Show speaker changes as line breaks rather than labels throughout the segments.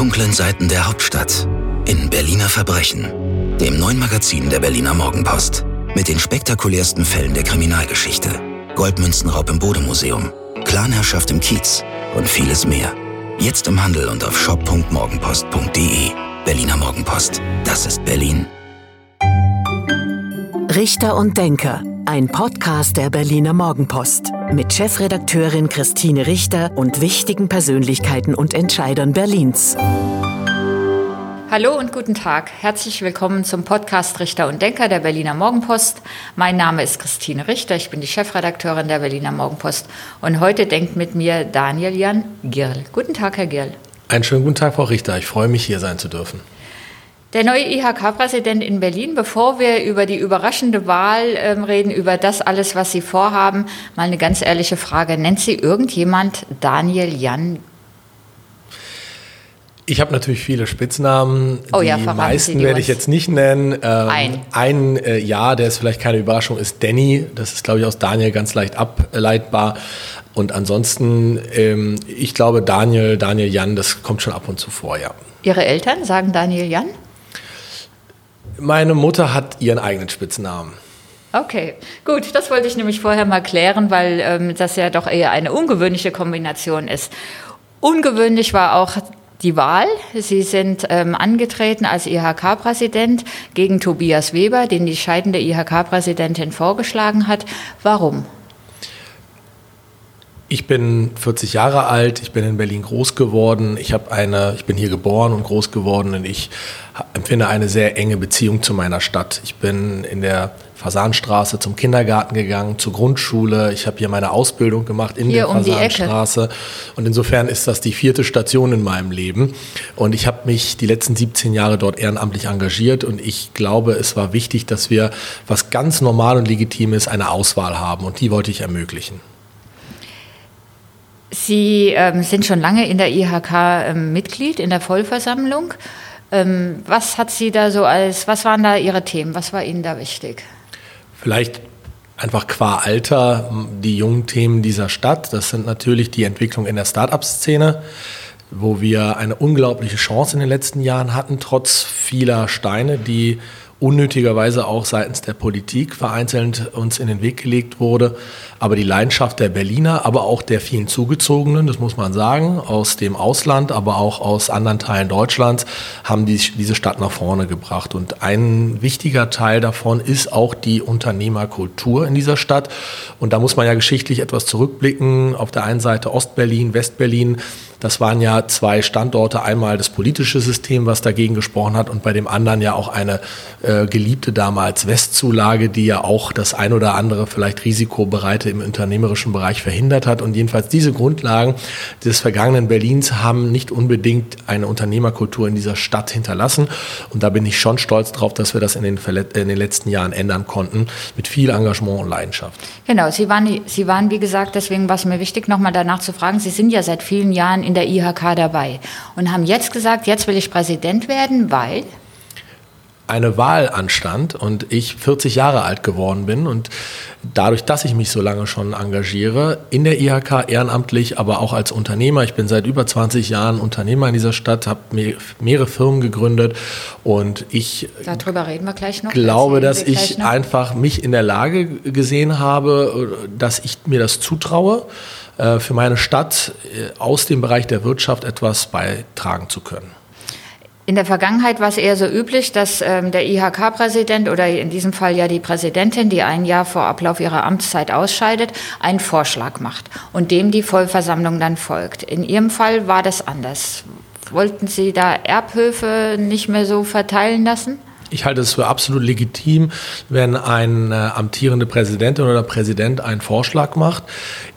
dunklen Seiten der Hauptstadt. In Berliner Verbrechen. Dem neuen Magazin der Berliner Morgenpost. Mit den spektakulärsten Fällen der Kriminalgeschichte. Goldmünzenraub im Bodemuseum. Clanherrschaft im Kiez. Und vieles mehr. Jetzt im Handel und auf shop.morgenpost.de. Berliner Morgenpost. Das ist Berlin.
Richter und Denker. Ein Podcast der Berliner Morgenpost mit Chefredakteurin Christine Richter und wichtigen Persönlichkeiten und Entscheidern Berlins.
Hallo und guten Tag. Herzlich willkommen zum Podcast Richter und Denker der Berliner Morgenpost. Mein Name ist Christine Richter, ich bin die Chefredakteurin der Berliner Morgenpost und heute denkt mit mir Daniel Jan Girl. Guten Tag, Herr Girl.
Einen schönen guten Tag, Frau Richter. Ich freue mich, hier sein zu dürfen.
Der neue IHK-Präsident in Berlin, bevor wir über die überraschende Wahl äh, reden, über das alles, was Sie vorhaben, mal eine ganz ehrliche Frage. Nennt Sie irgendjemand Daniel Jan?
Ich habe natürlich viele Spitznamen.
Oh ja,
die meisten
die
werde ich jetzt nicht nennen. Ähm,
Ein.
Ein äh, ja, der ist vielleicht keine Überraschung, ist Danny. Das ist, glaube ich, aus Daniel ganz leicht ableitbar. Und ansonsten, ähm, ich glaube, Daniel, Daniel Jan, das kommt schon ab und zu vor, ja.
Ihre Eltern sagen Daniel Jan?
Meine Mutter hat ihren eigenen Spitznamen.
Okay, gut, das wollte ich nämlich vorher mal klären, weil ähm, das ja doch eher eine ungewöhnliche Kombination ist. Ungewöhnlich war auch die Wahl. Sie sind ähm, angetreten als IHK-Präsident gegen Tobias Weber, den die scheidende IHK-Präsidentin vorgeschlagen hat. Warum?
Ich bin 40 Jahre alt, ich bin in Berlin groß geworden, ich habe eine, ich bin hier geboren und groß geworden und ich empfinde eine sehr enge Beziehung zu meiner Stadt. Ich bin in der Fasanstraße zum Kindergarten gegangen, zur Grundschule. Ich habe hier meine Ausbildung gemacht in
Hier
der
um.
Fasanstraße. Und insofern ist das die vierte Station in meinem Leben. Und ich habe mich die letzten 17 Jahre dort ehrenamtlich engagiert. Und ich glaube, es war wichtig, dass wir, was ganz normal und legitim ist, eine Auswahl haben. Und die wollte ich ermöglichen.
Sie ähm, sind schon lange in der IHK ähm, Mitglied in der Vollversammlung. Ähm, was hat Sie da so als, was waren da Ihre Themen? Was war Ihnen da wichtig?
Vielleicht einfach qua Alter die jungen Themen dieser Stadt. Das sind natürlich die Entwicklung in der Start-up-Szene, wo wir eine unglaubliche Chance in den letzten Jahren hatten, trotz vieler Steine, die unnötigerweise auch seitens der Politik vereinzelt uns in den Weg gelegt wurde. Aber die Leidenschaft der Berliner, aber auch der vielen Zugezogenen, das muss man sagen, aus dem Ausland, aber auch aus anderen Teilen Deutschlands, haben die, diese Stadt nach vorne gebracht. Und ein wichtiger Teil davon ist auch die Unternehmerkultur in dieser Stadt. Und da muss man ja geschichtlich etwas zurückblicken. Auf der einen Seite Ostberlin, Westberlin. Das waren ja zwei Standorte. Einmal das politische System, was dagegen gesprochen hat, und bei dem anderen ja auch eine äh, geliebte damals Westzulage, die ja auch das ein oder andere vielleicht Risikobereite im unternehmerischen Bereich verhindert hat. Und jedenfalls diese Grundlagen des vergangenen Berlins haben nicht unbedingt eine Unternehmerkultur in dieser Stadt hinterlassen. Und da bin ich schon stolz drauf, dass wir das in den, in den letzten Jahren ändern konnten, mit viel Engagement und Leidenschaft.
Genau, Sie waren, Sie waren, wie gesagt, deswegen war es mir wichtig, nochmal danach zu fragen. Sie sind ja seit vielen Jahren in der IHK dabei und haben jetzt gesagt, jetzt will ich Präsident werden, weil
eine Wahl anstand und ich 40 Jahre alt geworden bin und dadurch, dass ich mich so lange schon engagiere, in der IHK ehrenamtlich, aber auch als Unternehmer, ich bin seit über 20 Jahren Unternehmer in dieser Stadt, habe me- mehrere Firmen gegründet und ich
darüber reden wir gleich noch.
glaube, dass ich
noch.
einfach mich in der Lage gesehen habe, dass ich mir das zutraue, für meine Stadt äh, aus dem Bereich der Wirtschaft etwas beitragen zu können.
In der Vergangenheit war es eher so üblich, dass ähm, der IHK-Präsident oder in diesem Fall ja die Präsidentin, die ein Jahr vor Ablauf ihrer Amtszeit ausscheidet, einen Vorschlag macht und dem die Vollversammlung dann folgt. In Ihrem Fall war das anders. Wollten Sie da Erbhöfe nicht mehr so verteilen lassen?
Ich halte es für absolut legitim, wenn ein äh, amtierende Präsidentin oder Präsident einen Vorschlag macht.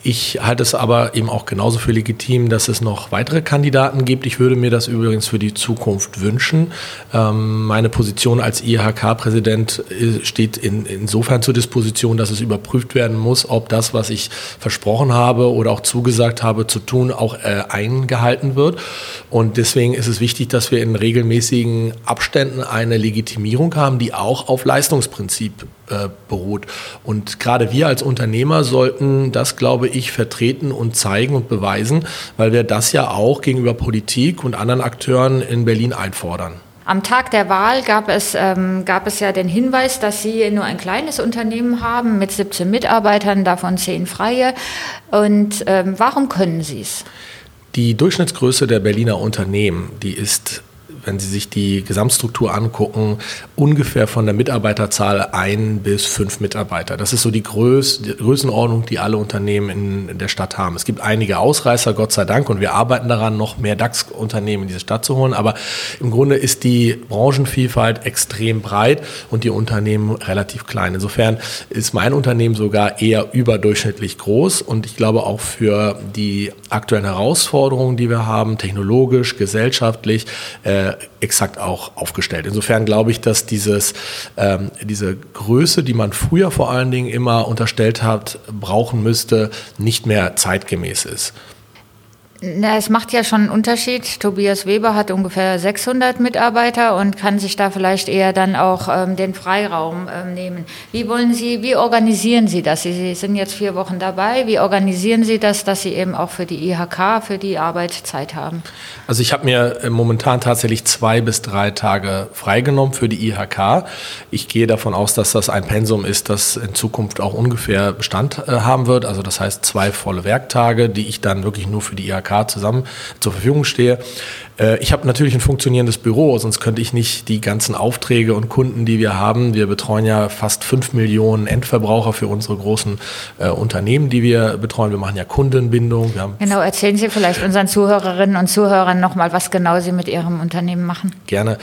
Ich halte es aber eben auch genauso für legitim, dass es noch weitere Kandidaten gibt. Ich würde mir das übrigens für die Zukunft wünschen. Ähm, meine Position als IHK-Präsident äh, steht in, insofern zur Disposition, dass es überprüft werden muss, ob das, was ich versprochen habe oder auch zugesagt habe zu tun, auch äh, eingehalten wird. Und deswegen ist es wichtig, dass wir in regelmäßigen Abständen eine Legitimierung Optimierung haben, die auch auf Leistungsprinzip äh, beruht. Und gerade wir als Unternehmer sollten das, glaube ich, vertreten und zeigen und beweisen, weil wir das ja auch gegenüber Politik und anderen Akteuren in Berlin einfordern.
Am Tag der Wahl gab es, ähm, gab es ja den Hinweis, dass Sie nur ein kleines Unternehmen haben mit 17 Mitarbeitern, davon 10 freie. Und ähm, warum können Sie es?
Die Durchschnittsgröße der Berliner Unternehmen, die ist wenn Sie sich die Gesamtstruktur angucken, ungefähr von der Mitarbeiterzahl ein bis fünf Mitarbeiter. Das ist so die, Größ die Größenordnung, die alle Unternehmen in, der Stadt haben. Es gibt einige Ausreißer, Gott sei Dank, und wir arbeiten daran, noch mehr DAX-Unternehmen in diese Stadt zu holen. Aber im Grunde ist die Branchenvielfalt extrem breit und die Unternehmen relativ klein. Insofern ist mein Unternehmen sogar eher überdurchschnittlich groß und ich glaube auch für die aktuellen Herausforderungen, die wir haben, technologisch, gesellschaftlich, äh, exakt auch aufgestellt. Insofern glaube ich, dass dieses, ähm, diese Größe, die man früher vor allen Dingen immer unterstellt hat, brauchen müsste, nicht mehr zeitgemäß ist.
Na, es macht ja schon einen Unterschied. Tobias Weber hat ungefähr 600 Mitarbeiter und kann sich da vielleicht eher dann auch ähm, den Freiraum ähm, nehmen. Wie wollen Sie, wie organisieren Sie das? Sie, sind jetzt vier Wochen dabei. Wie organisieren Sie das, dass Sie eben auch für die IHK, für die Arbeit Zeit haben?
Also ich habe mir äh, momentan tatsächlich zwei bis drei Tage freigenommen für die IHK. Ich gehe davon aus, dass das ein Pensum ist, das in Zukunft auch ungefähr Bestand äh, haben wird. Also das heißt zwei volle Werktage, die ich dann wirklich nur für die IHK zusammen zur Verfügung stehe. Äh, ich habe natürlich ein funktionierendes Büro, sonst könnte ich nicht die ganzen Aufträge und Kunden, die wir haben. Wir betreuen ja fast fünf Millionen Endverbraucher für unsere großen äh, Unternehmen, die wir betreuen. Wir machen ja Kundenbindung.
genau, erzählen Sie vielleicht unseren Zuhörerinnen und Zuhörern nochmal, was genau Sie mit Ihrem Unternehmen machen.
Gerne.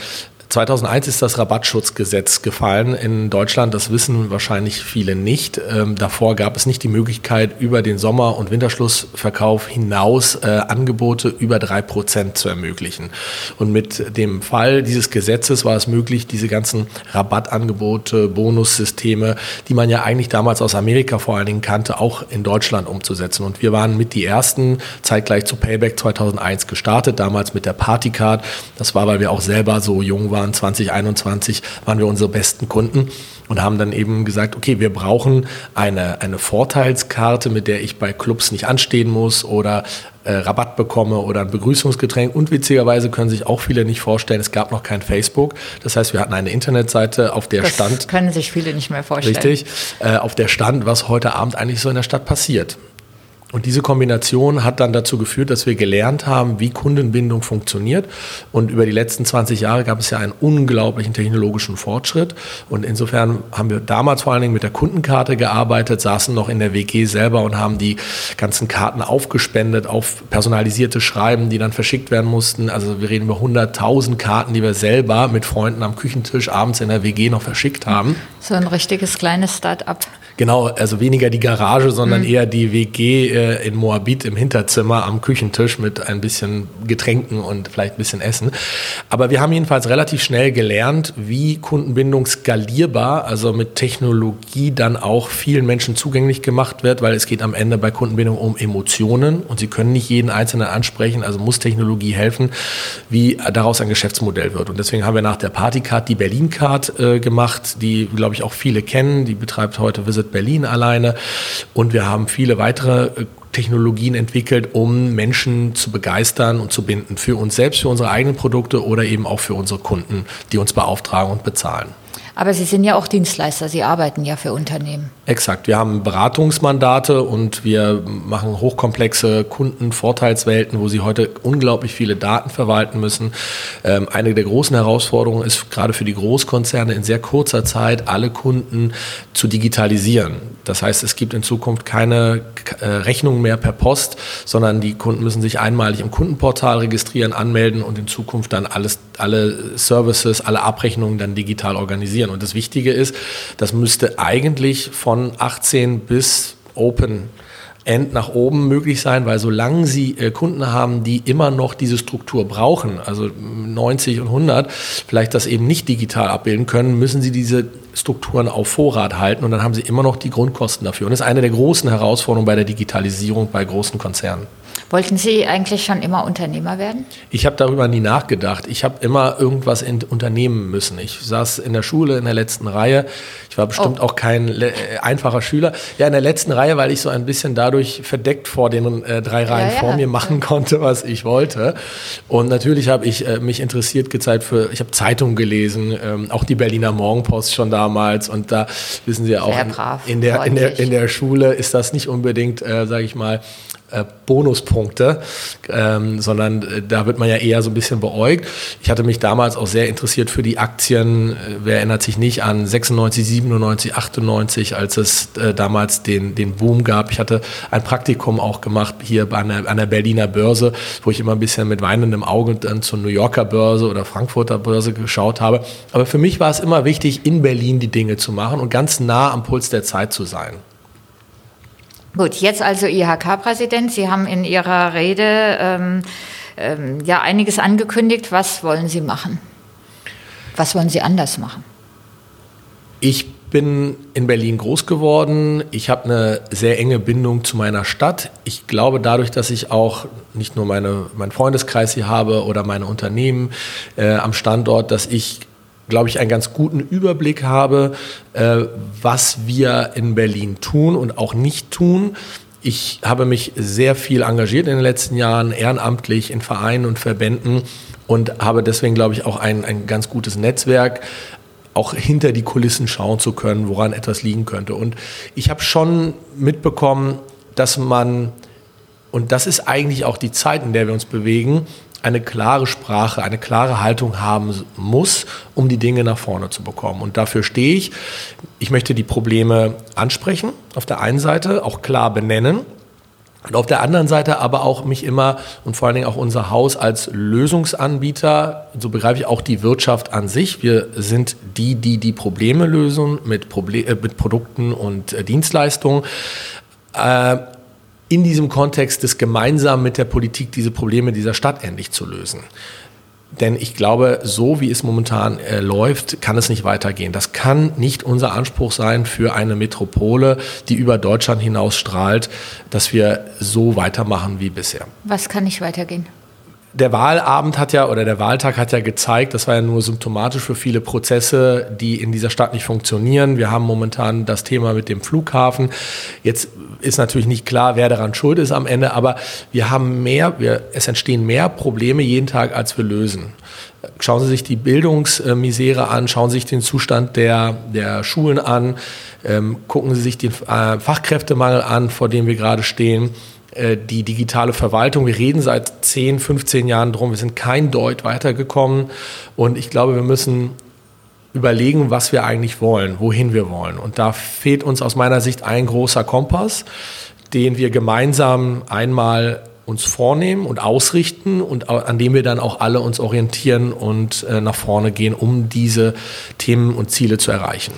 2001 ist das Rabattschutzgesetz gefallen in Deutschland. Das wissen wahrscheinlich viele nicht. Ähm, davor gab es nicht die Möglichkeit, über den Sommer- und Winterschlussverkauf hinaus äh, Angebote über drei Prozent zu ermöglichen. Und mit dem Fall dieses Gesetzes war es möglich, diese ganzen Rabattangebote, Bonussysteme, die man ja eigentlich damals aus Amerika vor allen Dingen kannte, auch in Deutschland umzusetzen. Und wir waren mit die ersten, zeitgleich zu Payback 2001 gestartet, damals mit der Partycard. Das war, weil wir auch selber so jung waren waren 2021, waren wir unsere besten Kunden und haben dann eben gesagt, okay, wir brauchen eine, eine Vorteilskarte, mit der ich bei Clubs nicht anstehen muss oder äh, Rabatt bekomme oder ein Begrüßungsgetränk. Und witzigerweise können sich auch viele nicht vorstellen, es gab noch kein Facebook. Das heißt, wir hatten eine Internetseite, auf der
das
stand.
Können sich viele nicht mehr vorstellen.
Richtig, äh, auf der stand, was heute Abend eigentlich so in der Stadt passiert. Und diese Kombination hat dann dazu geführt, dass wir gelernt haben, wie Kundenbindung funktioniert. Und über die letzten 20 Jahre gab es ja einen unglaublichen technologischen Fortschritt. Und insofern haben wir damals vor allen Dingen mit der Kundenkarte gearbeitet, saßen noch in der WG selber und haben die ganzen Karten aufgespendet auf personalisierte Schreiben, die dann verschickt werden mussten. Also wir reden über 100.000 Karten, die wir selber mit Freunden am Küchentisch abends in der WG noch verschickt haben.
So ein richtiges kleines Start-up.
Genau, also weniger die Garage, sondern mhm. eher die WG in Moabit im Hinterzimmer am Küchentisch mit ein bisschen Getränken und vielleicht ein bisschen Essen. Aber wir haben jedenfalls relativ schnell gelernt, wie Kundenbindung skalierbar, also mit Technologie dann auch vielen Menschen zugänglich gemacht wird, weil es geht am Ende bei Kundenbindung um Emotionen und sie können nicht jeden Einzelnen ansprechen, also muss Technologie helfen, wie daraus ein Geschäftsmodell wird. Und deswegen haben wir nach der Partycard die Berlin Card äh, gemacht, die, glaube ich, auch viele kennen. Die betreibt heute Visit Visit Berlin alleine. Und wir haben viele weitere äh, Technologien entwickelt, um Menschen zu begeistern und zu binden. Für uns selbst, für unsere eigenen Produkte oder eben auch für unsere Kunden, die uns beauftragen und bezahlen.
Aber Sie sind ja auch Dienstleister, Sie arbeiten ja für Unternehmen.
Exakt, wir haben Beratungsmandate und wir machen hochkomplexe Kundenvorteilswelten, wo sie heute unglaublich viele Daten verwalten müssen. Ähm, eine der großen Herausforderungen ist gerade für die Großkonzerne in sehr kurzer Zeit alle Kunden zu digitalisieren. Das heißt, es gibt in Zukunft keine äh, Rechnungen mehr per Post, sondern die Kunden müssen sich einmalig im Kundenportal registrieren, anmelden und in Zukunft dann alles, alle Services, alle Abrechnungen dann digital organisieren. Und das Wichtige ist, das müsste eigentlich von 18 bis Open End nach oben möglich sein, weil solange Sie äh, Kunden haben, die immer noch diese Struktur brauchen, also 90 und 100, vielleicht das eben nicht digital abbilden können, müssen Sie diese Strukturen auf Vorrat halten und dann haben Sie immer noch die Grundkosten dafür. Und das ist eine der großen Herausforderungen bei der Digitalisierung bei großen Konzernen.
Wollten Sie eigentlich schon immer Unternehmer werden?
Ich habe darüber nie nachgedacht. Ich habe immer irgendwas unternehmen müssen. Ich saß in der Schule in der letzten Reihe. Ich war bestimmt oh. auch kein äh, einfacher Schüler. Ja, in der letzten Reihe, weil ich so ein bisschen dadurch verdeckt vor den äh, drei Reihen ja, ja. vor mir machen konnte, was ich wollte. Und natürlich habe ich äh, mich interessiert gezeigt für, ich habe Zeitungen gelesen, ähm, auch die Berliner Morgenpost schon damals. Und da wissen Sie ja auch, in, in, der, in, der, in der Schule ist das nicht unbedingt, äh, sage ich mal, äh, Bonuspunkte, ähm, sondern äh, da wird man ja eher so ein bisschen beäugt. Ich hatte mich damals auch sehr interessiert für die Aktien. Äh, wer erinnert sich nicht an 96, 97, 98, als es äh, damals den, den Boom gab. Ich hatte ein Praktikum auch gemacht hier an der, an der Berliner Börse, wo ich immer ein bisschen mit weinendem Auge dann zur New Yorker Börse oder Frankfurter Börse geschaut habe. Aber für mich war es immer wichtig, in Berlin die Dinge zu machen und ganz nah am Puls der Zeit zu sein.
Gut, jetzt also IHK-Präsident. Sie haben in Ihrer Rede ähm, ähm, ja einiges angekündigt. Was wollen Sie machen? Was wollen Sie anders machen?
Ich bin in Berlin groß geworden. Ich habe eine sehr enge Bindung zu meiner Stadt. Ich glaube dadurch, dass ich auch nicht nur meine, meinen Freundeskreis hier habe oder meine Unternehmen äh, am Standort, dass ich glaube ich, einen ganz guten Überblick habe, äh, was wir in Berlin tun und auch nicht tun. Ich habe mich sehr viel engagiert in den letzten Jahren, ehrenamtlich in Vereinen und Verbänden und habe deswegen, glaube ich, auch ein, ein ganz gutes Netzwerk, auch hinter die Kulissen schauen zu können, woran etwas liegen könnte. Und ich habe schon mitbekommen, dass man, und das ist eigentlich auch die Zeit, in der wir uns bewegen, eine klare Sprache, eine klare Haltung haben muss, um die Dinge nach vorne zu bekommen. Und dafür stehe ich. Ich möchte die Probleme ansprechen, auf der einen Seite auch klar benennen. Und auf der anderen Seite aber auch mich immer und vor allen Dingen auch unser Haus als Lösungsanbieter, so begreife ich auch die Wirtschaft an sich. Wir sind die, die die Probleme lösen mit, Proble äh, mit Produkten und äh, Dienstleistungen. Äh, in diesem Kontext des gemeinsam mit der Politik diese Probleme dieser Stadt endlich zu lösen. Denn ich glaube, so wie es momentan äh, läuft, kann es nicht weitergehen. Das kann nicht unser Anspruch sein für eine Metropole, die über Deutschland hinaus strahlt, dass wir so weitermachen wie bisher.
Was kann nicht weitergehen?
Der Wahlabend hat ja oder der Wahltag hat ja gezeigt, das war ja nur symptomatisch für viele Prozesse, die in dieser Stadt nicht funktionieren. Wir haben momentan das Thema mit dem Flughafen. Jetzt ist natürlich nicht klar, wer daran schuld ist am Ende, aber wir haben mehr, wir, es entstehen mehr Probleme jeden Tag, als wir lösen. Schauen Sie sich die Bildungsmisere an, schauen Sie sich den Zustand der, der Schulen an, ähm, gucken Sie sich den äh, Fachkräftemangel an, vor dem wir gerade stehen. Äh, die digitale Verwaltung. Wir reden seit 10, 15 Jahren drum. Wir sind kein Deut weitergekommen. Und ich glaube, wir müssen überlegen, was wir eigentlich wollen, wohin wir wollen. Und da fehlt uns aus meiner Sicht ein großer Kompass, den wir gemeinsam einmal uns vornehmen und ausrichten und an dem wir dann auch alle uns orientieren und äh, nach vorne gehen, um diese Themen und Ziele zu erreichen.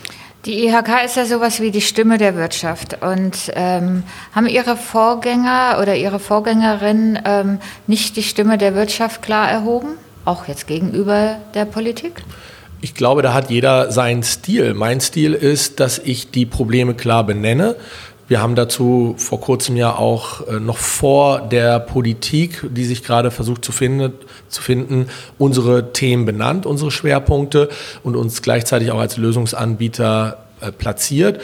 Die IHK ist ja sowas wie die Stimme der Wirtschaft. Und ähm, haben Ihre Vorgänger oder Ihre Vorgängerin ähm, nicht die Stimme der Wirtschaft klar erhoben? Auch jetzt gegenüber der Politik?
Ich glaube, da hat jeder seinen Stil. Mein Stil ist, dass ich die Probleme klar benenne, wir haben dazu vor kurzem ja auch äh, noch vor der Politik, die sich gerade versucht zu finden, zu finden, unsere Themen benannt, unsere Schwerpunkte und uns gleichzeitig auch als Lösungsanbieter äh, platziert.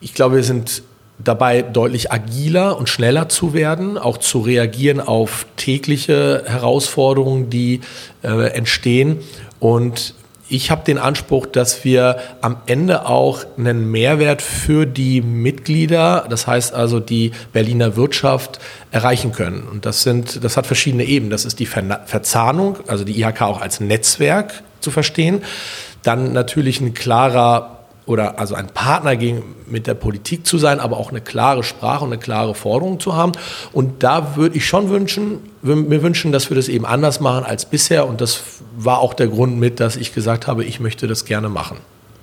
Ich glaube, wir sind dabei deutlich agiler und schneller zu werden, auch zu reagieren auf tägliche Herausforderungen, die äh, entstehen. Und ich habe den Anspruch, dass wir am Ende auch einen Mehrwert für die Mitglieder, das heißt also die Berliner Wirtschaft, erreichen können. Und das sind, das hat verschiedene Ebenen. Das ist die Verzahnung, also die IHK auch als Netzwerk zu verstehen. Dann natürlich ein klarer oder also ein Partner gegen, mit der Politik zu sein, aber auch eine klare Sprache und eine klare Forderung zu haben. Und da würde ich schon wünschen, mir wünschen, dass wir das eben anders machen als bisher. Und das war auch der Grund mit, dass ich gesagt habe, ich möchte das gerne machen.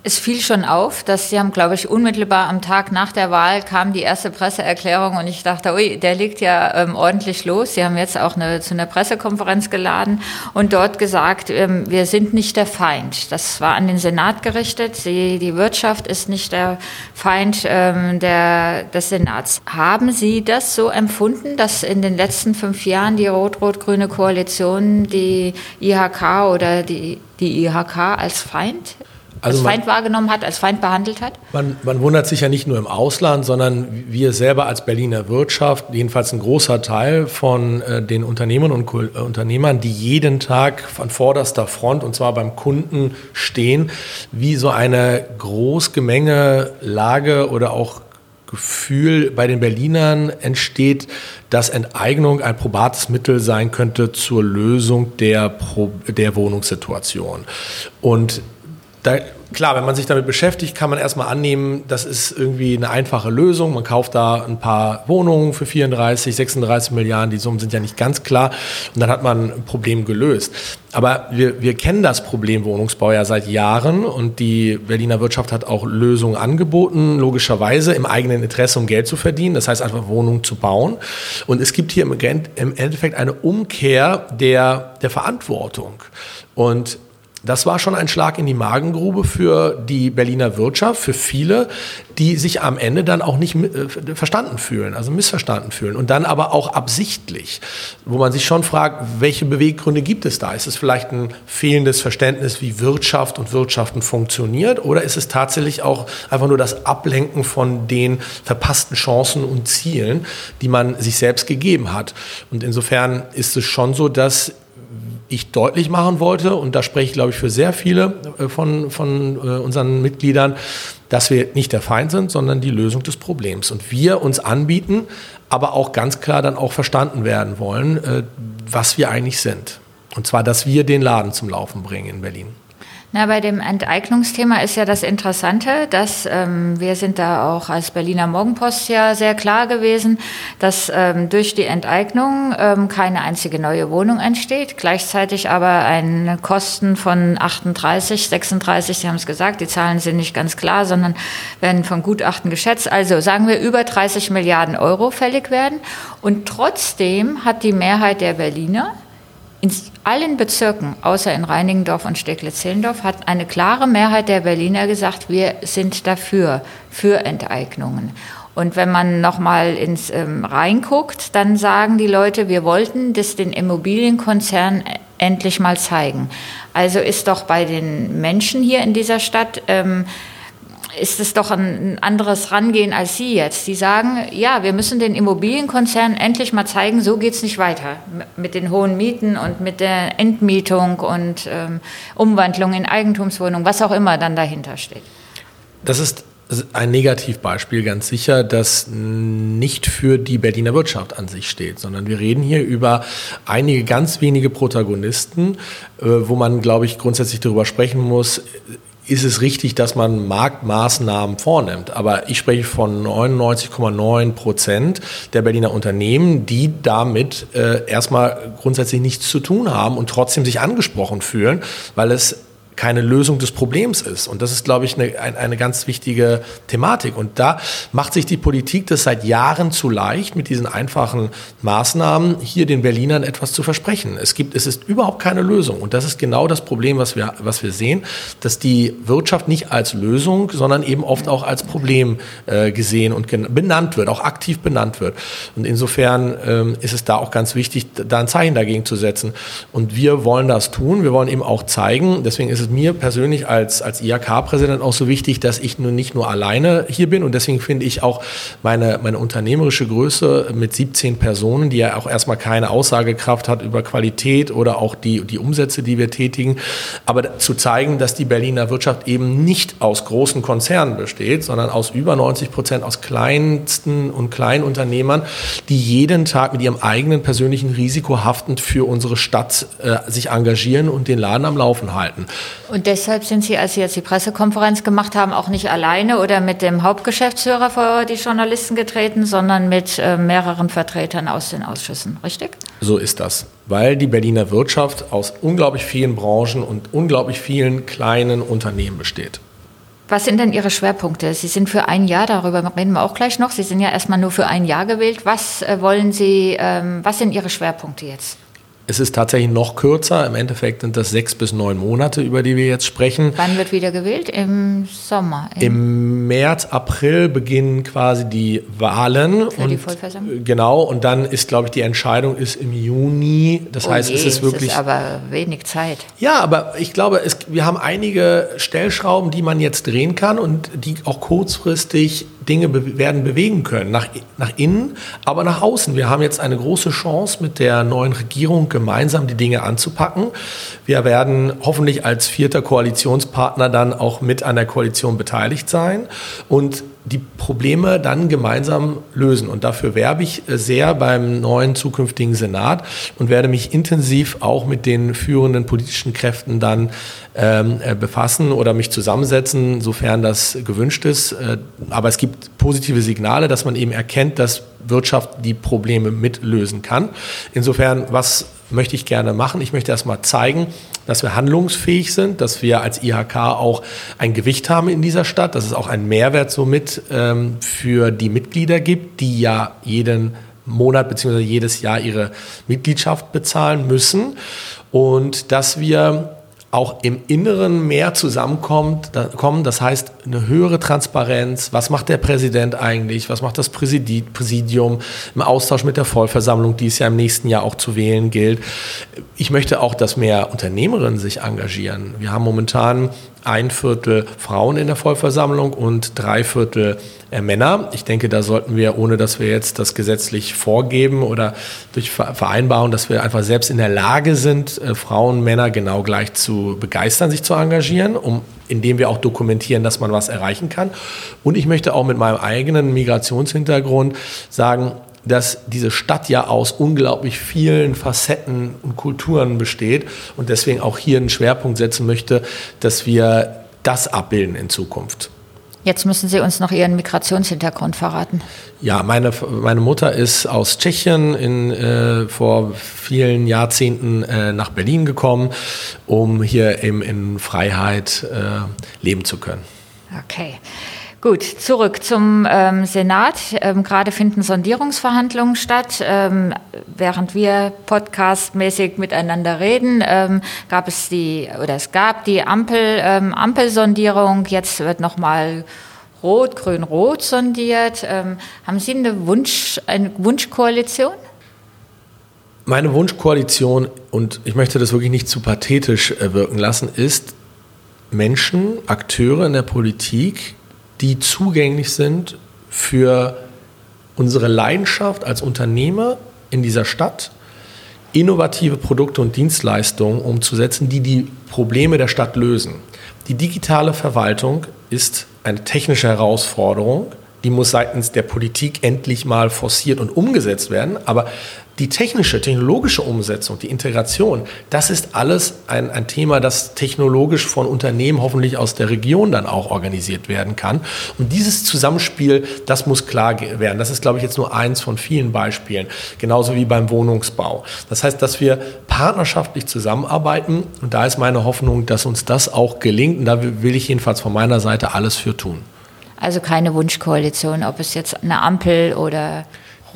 Es fiel schon auf, dass Sie haben, glaube ich, unmittelbar am Tag nach der Wahl kam die erste Presseerklärung und ich dachte, ui, der liegt ja ähm, ordentlich los. Sie haben jetzt auch eine, zu einer Pressekonferenz geladen und dort gesagt, ähm, wir sind nicht der Feind. Das war an den Senat gerichtet. Sie, die Wirtschaft ist nicht der Feind ähm, der, des Senats. Haben Sie das so empfunden, dass in den letzten fünf Jahren die rot-rot-grüne Koalition die IHK oder die, die IHK als Feind also als man, Feind wahrgenommen hat, als Feind behandelt hat?
Man, man, wundert sich ja nicht nur im Ausland, sondern wir selber als Berliner Wirtschaft, jedenfalls ein großer Teil von äh, den Unternehmern und äh, Unternehmern, die jeden Tag von vorderster Front und zwar beim Kunden stehen, wie so eine großgemenge Lage oder auch Gefühl bei den Berlinern entsteht, dass Enteignung ein probates Mittel sein könnte zur Lösung der, der Wohnungssituation. Und da, klar, wenn man sich damit beschäftigt, kann man erstmal annehmen, das ist irgendwie eine einfache Lösung. Man kauft da ein paar Wohnungen für 34, 36 Milliarden. Die Summen sind ja nicht ganz klar. Und dann hat man ein Problem gelöst. Aber wir, wir kennen das Problem Wohnungsbau ja seit Jahren und die Berliner Wirtschaft hat auch Lösungen angeboten, logischerweise im eigenen Interesse, um Geld zu verdienen. Das heißt einfach Wohnungen zu bauen. Und es gibt hier im Endeffekt eine Umkehr der, der Verantwortung. Und das war schon ein Schlag in die Magengrube für die Berliner Wirtschaft, für viele, die sich am Ende dann auch nicht äh, verstanden fühlen, also missverstanden fühlen. Und dann aber auch absichtlich, wo man sich schon fragt, welche Beweggründe gibt es da? Ist es vielleicht ein fehlendes Verständnis, wie Wirtschaft und Wirtschaften funktioniert? Oder ist es tatsächlich auch einfach nur das Ablenken von den verpassten Chancen und Zielen, die man sich selbst gegeben hat? Und insofern ist es schon so, dass ich deutlich machen wollte, und da spreche ich, glaube ich, für sehr viele äh, von, von äh, unseren Mitgliedern, dass wir nicht der Feind sind, sondern die Lösung des Problems. Und wir uns anbieten, aber auch ganz klar dann auch verstanden werden wollen, äh, was wir eigentlich sind. Und zwar, dass wir den Laden zum Laufen bringen in Berlin.
Na, bei dem Enteignungsthema ist ja das Interessante, dass ähm, wir sind da auch als Berliner Morgenpost ja sehr klar gewesen, dass ähm, durch die Enteignung ähm, keine einzige neue Wohnung entsteht, gleichzeitig aber ein Kosten von 38, 36, Sie haben es gesagt, die Zahlen sind nicht ganz klar, sondern werden von Gutachten geschätzt. Also sagen wir über 30 Milliarden Euro fällig werden. Und trotzdem hat die Mehrheit der Berliner in allen Bezirken, außer in Reinigendorf und Steglitz-Zehlendorf, hat eine klare Mehrheit der Berliner gesagt, wir sind dafür, für Enteignungen. Und wenn man nochmal ins ähm, reinguckt, dann sagen die Leute, wir wollten das den Immobilienkonzernen endlich mal zeigen. Also ist doch bei den Menschen hier in dieser Stadt ähm, ist es doch ein anderes Rangehen als Sie jetzt. Die sagen, ja, wir müssen den Immobilienkonzernen endlich mal zeigen, so geht es nicht weiter mit den hohen Mieten und mit der Entmietung und ähm, Umwandlung in Eigentumswohnungen, was auch immer dann dahinter steht.
Das ist ein Negativbeispiel ganz sicher, das nicht für die Berliner Wirtschaft an sich steht, sondern wir reden hier über einige ganz wenige Protagonisten, äh, wo man, glaube ich, grundsätzlich darüber sprechen muss, ist es richtig, dass man Marktmaßnahmen vornimmt. Aber ich spreche von 99,9 Prozent der Berliner Unternehmen, die damit äh, erstmal grundsätzlich nichts zu tun haben und trotzdem sich angesprochen fühlen, weil es keine Lösung des Problems ist. Und das ist, glaube ich, eine, eine ganz wichtige Thematik. Und da macht sich die Politik das seit Jahren zu leicht, mit diesen einfachen Maßnahmen hier den Berlinern etwas zu versprechen. Es gibt, es ist überhaupt keine Lösung. Und das ist genau das Problem, was wir, was wir sehen, dass die Wirtschaft nicht als Lösung, sondern eben oft auch als Problem äh, gesehen und benannt wird, auch aktiv benannt wird. Und insofern ähm, ist es da auch ganz wichtig, da ein Zeichen dagegen zu setzen. Und wir wollen das tun. Wir wollen eben auch zeigen, deswegen ist es es mir persönlich als, als IHK-Präsident auch so wichtig, dass ich nur nicht nur alleine hier bin und deswegen finde ich auch meine, meine unternehmerische Größe mit 17 Personen, die ja auch erstmal keine Aussagekraft hat über Qualität oder auch die, die Umsätze, die wir tätigen, aber zu zeigen, dass die Berliner Wirtschaft eben nicht aus großen Konzernen besteht, sondern aus über 90 Prozent aus kleinsten und Kleinunternehmern, die jeden Tag mit ihrem eigenen persönlichen Risiko haftend für unsere Stadt äh, sich engagieren und den Laden am Laufen halten.
Und deshalb sind Sie, als Sie jetzt die Pressekonferenz gemacht haben, auch nicht alleine oder mit dem Hauptgeschäftsführer vor die Journalisten getreten, sondern mit äh, mehreren Vertretern aus den Ausschüssen, richtig?
So ist das, weil die Berliner Wirtschaft aus unglaublich vielen Branchen und unglaublich vielen kleinen Unternehmen besteht.
Was sind denn Ihre Schwerpunkte? Sie sind für ein Jahr, darüber reden wir auch gleich noch. Sie sind ja erstmal nur für ein Jahr gewählt. Was äh, wollen Sie, ähm, was sind Ihre Schwerpunkte jetzt?
Es ist tatsächlich noch kürzer. Im Endeffekt sind das sechs bis neun Monate, über die wir jetzt sprechen.
Wann wird wieder gewählt? Im Sommer?
Im März, April beginnen quasi die Wahlen.
Für
und,
die Vollversammlung?
Genau. Und dann ist, glaube ich, die Entscheidung ist im Juni. Das
oh
heißt,
je,
es ist wirklich.
Das ist aber wenig Zeit.
Ja, aber ich glaube, es, wir haben einige Stellschrauben, die man jetzt drehen kann und die auch kurzfristig Dinge be werden bewegen können, nach, nach innen, aber nach außen. Wir haben jetzt eine große Chance mit der neuen Regierung gemeinsam die Dinge anzupacken. Wir werden hoffentlich als vierter Koalitionspartner dann auch mit an der Koalition beteiligt sein und die Probleme dann gemeinsam lösen. Und dafür werbe ich sehr beim neuen zukünftigen Senat und werde mich intensiv auch mit den führenden politischen Kräften dann ähm, äh, befassen oder mich zusammensetzen, sofern das gewünscht ist. Äh, aber es gibt positive Signale, dass man eben erkennt, dass Wirtschaft die Probleme mitlösen kann. Insofern, was möchte ich gerne machen? Ich möchte erstmal zeigen, dass wir handlungsfähig sind, dass wir als IHK auch ein Gewicht haben in dieser Stadt, dass es auch einen Mehrwert somit ähm, für die Mitglieder gibt, die ja jeden Monat bzw. jedes Jahr ihre Mitgliedschaft bezahlen müssen und dass wir auch im Inneren mehr zusammenkommt, da, kommen. Das heißt, eine höhere Transparenz. Was macht der Präsident eigentlich? Was macht das Präsidium im Austausch mit der Vollversammlung, die es ja im nächsten Jahr auch zu wählen gilt? Ich möchte auch, dass mehr Unternehmerinnen sich engagieren. Wir haben momentan ein Viertel Frauen in der Vollversammlung und drei Viertel äh, Männer. Ich denke, da sollten wir, ohne dass wir jetzt das gesetzlich vorgeben oder durch Vereinbarung, dass wir einfach selbst in der Lage sind, äh, Frauen, Männer genau gleich zu begeistern, sich zu engagieren, um indem wir auch dokumentieren, dass man was erreichen kann. Und ich möchte auch mit meinem eigenen Migrationshintergrund sagen, dass diese Stadt ja aus unglaublich vielen Facetten und Kulturen besteht und deswegen auch hier einen Schwerpunkt setzen möchte, dass wir das abbilden in Zukunft.
Jetzt müssen Sie uns noch Ihren Migrationshintergrund verraten.
Ja, meine, meine Mutter ist aus Tschechien in, äh, vor vielen Jahrzehnten äh, nach Berlin gekommen, um hier eben in Freiheit äh, leben zu können.
Okay. Gut, zurück zum ähm, Senat. Ähm, gerade finden Sondierungsverhandlungen statt. Ähm, während wir podcastmäßig miteinander reden, ähm, gab es die oder es gab die Ampel, ähm, Ampelsondierung. Jetzt wird nochmal Rot, Grün, Rot sondiert. Ähm, haben Sie eine, Wunsch, eine Wunschkoalition?
Meine Wunschkoalition, und ich möchte das wirklich nicht zu pathetisch äh, wirken lassen, ist Menschen, Akteure in der Politik, die zugänglich sind für unsere Leidenschaft als Unternehmer in dieser Stadt, innovative Produkte und Dienstleistungen umzusetzen, die die Probleme der Stadt lösen. Die digitale Verwaltung ist eine technische Herausforderung, die muss seitens der Politik endlich mal forciert und umgesetzt werden. Aber die technische, technologische Umsetzung, die Integration, das ist alles ein, ein Thema, das technologisch von Unternehmen hoffentlich aus der Region dann auch organisiert werden kann. Und dieses Zusammenspiel, das muss klar werden. Das ist, glaube ich, jetzt nur eins von vielen Beispielen. Genauso wie beim Wohnungsbau. Das heißt, dass wir partnerschaftlich zusammenarbeiten. Und da ist meine Hoffnung, dass uns das auch gelingt. Und da will ich jedenfalls von meiner Seite alles für tun.
Also keine Wunschkoalition, ob es jetzt eine Ampel oder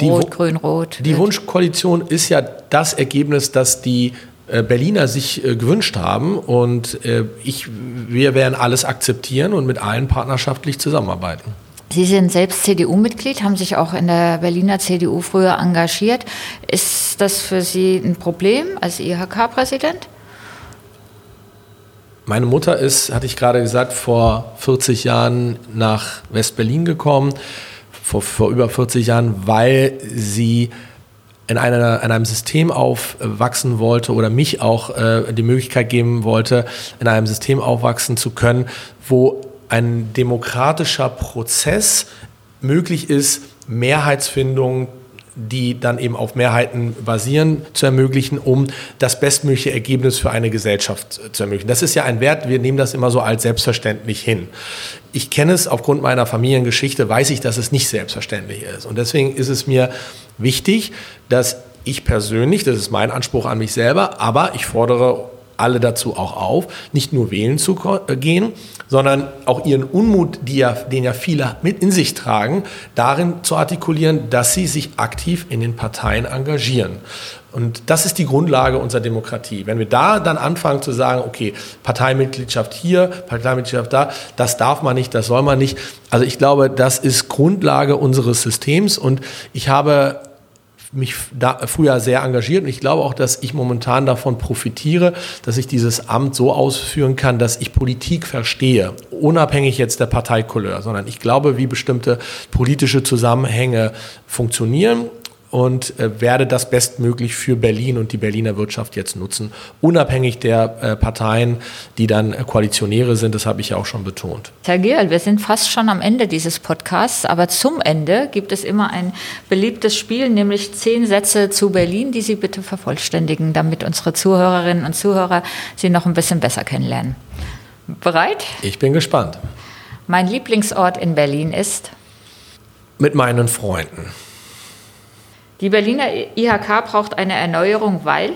Rot,
die,
Grün, Rot.
Die Wunschkoalition ist ja das Ergebnis, das die äh, Berliner sich äh, gewünscht haben. Und äh, ich, wir werden alles akzeptieren und mit allen partnerschaftlich zusammenarbeiten.
Sie sind selbst CDU-Mitglied, haben sich auch in der Berliner CDU früher engagiert. Ist das für Sie ein Problem als IHK-Präsident?
Meine Mutter ist, hatte ich gerade gesagt, vor 40 Jahren nach West-Berlin gekommen, vor, vor über 40 Jahren, weil sie in, einer, in einem System aufwachsen wollte oder mich auch äh, die Möglichkeit geben wollte, in einem System aufwachsen zu können, wo ein demokratischer Prozess möglich ist, Mehrheitsfindung die dann eben auf Mehrheiten basieren, zu ermöglichen, um das bestmögliche Ergebnis für eine Gesellschaft zu ermöglichen. Das ist ja ein Wert, wir nehmen das immer so als selbstverständlich hin. Ich kenne es aufgrund meiner Familiengeschichte, weiß ich, dass es nicht selbstverständlich ist. Und deswegen ist es mir wichtig, dass ich persönlich, das ist mein Anspruch an mich selber, aber ich fordere alle dazu auch auf, nicht nur wählen zu äh, gehen, sondern auch ihren Unmut, ja, den ja viele mit in sich tragen, darin zu artikulieren, dass sie sich aktiv in den Parteien engagieren. Und das ist die Grundlage unserer Demokratie. Wenn wir da dann anfangen zu sagen, okay, Parteimitgliedschaft hier, Parteimitgliedschaft da, das darf man nicht, das soll man nicht. Also ich glaube, das ist Grundlage unseres Systems und ich habe mich da früher sehr engagiert. Und ich glaube auch, dass ich momentan davon profitiere, dass ich dieses Amt so ausführen kann, dass ich Politik verstehe, unabhängig jetzt der Parteikolleur, sondern ich glaube, wie bestimmte politische Zusammenhänge funktionieren und äh, werde das bestmöglich für Berlin und die Berliner Wirtschaft jetzt nutzen, unabhängig der äh, Parteien, die dann äh, Koalitionäre sind. Das habe ich ja auch schon betont.
Herr Gehl, wir sind fast schon am Ende dieses Podcasts, aber zum Ende gibt es immer ein beliebtes Spiel, nämlich zehn Sätze zu Berlin, die Sie bitte vervollständigen, damit unsere Zuhörerinnen und Zuhörer Sie noch ein bisschen besser kennenlernen. Bereit?
Ich bin gespannt.
Mein Lieblingsort in Berlin ist?
Mit meinen Freunden.
Die Berliner IHK braucht eine Erneuerung, weil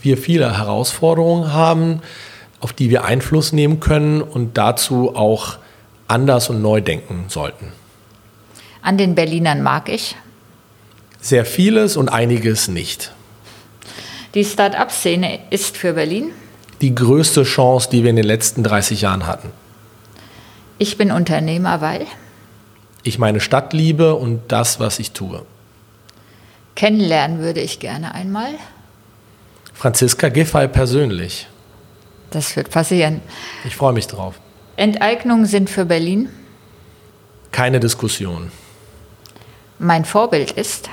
wir viele Herausforderungen haben, auf die wir Einfluss nehmen können und dazu auch anders und neu denken sollten.
An den Berlinern mag ich
sehr vieles und einiges nicht.
Die Start-up-Szene ist für Berlin
die größte Chance, die wir in den letzten 30 Jahren hatten.
Ich bin Unternehmer, weil
ich meine Stadt liebe und das, was ich tue.
Kennenlernen würde ich gerne einmal.
Franziska Giffey persönlich.
Das wird passieren.
Ich freue mich drauf.
Enteignungen sind für Berlin?
Keine Diskussion.
Mein Vorbild ist?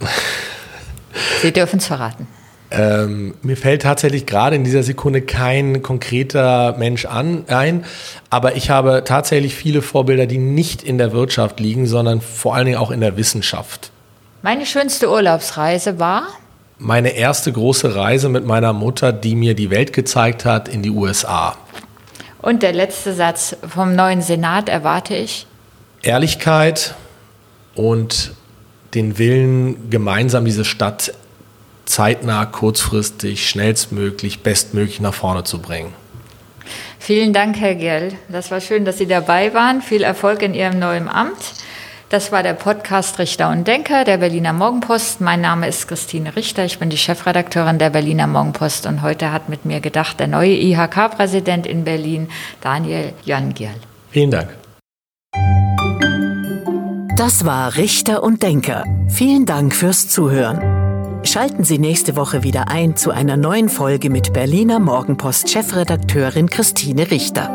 Sie dürfen es verraten.
Ähm, mir fällt tatsächlich gerade in dieser Sekunde kein konkreter Mensch an, ein, aber ich habe tatsächlich viele Vorbilder, die nicht in der Wirtschaft liegen, sondern vor allen Dingen auch in der Wissenschaft.
Meine schönste Urlaubsreise war?
Meine erste große Reise mit meiner Mutter, die mir die Welt gezeigt hat, in die USA.
Und der letzte Satz vom neuen Senat erwarte ich?
Ehrlichkeit und den Willen, gemeinsam diese Stadt zeitnah, kurzfristig, schnellstmöglich, bestmöglich nach vorne zu bringen.
Vielen Dank, Herr Gerl. Das war schön, dass Sie dabei waren. Viel Erfolg in Ihrem neuen Amt. Das war der Podcast Richter und Denker der Berliner Morgenpost. Mein Name ist Christine Richter. Ich bin die Chefredakteurin der Berliner Morgenpost und heute hat mit mir gedacht der neue IHK-Präsident in Berlin, Daniel Jangierl.
Vielen Dank.
Das war Richter und Denker. Vielen Dank fürs Zuhören. Schalten Sie nächste Woche wieder ein zu einer neuen Folge mit Berliner Morgenpost Chefredakteurin Christine Richter.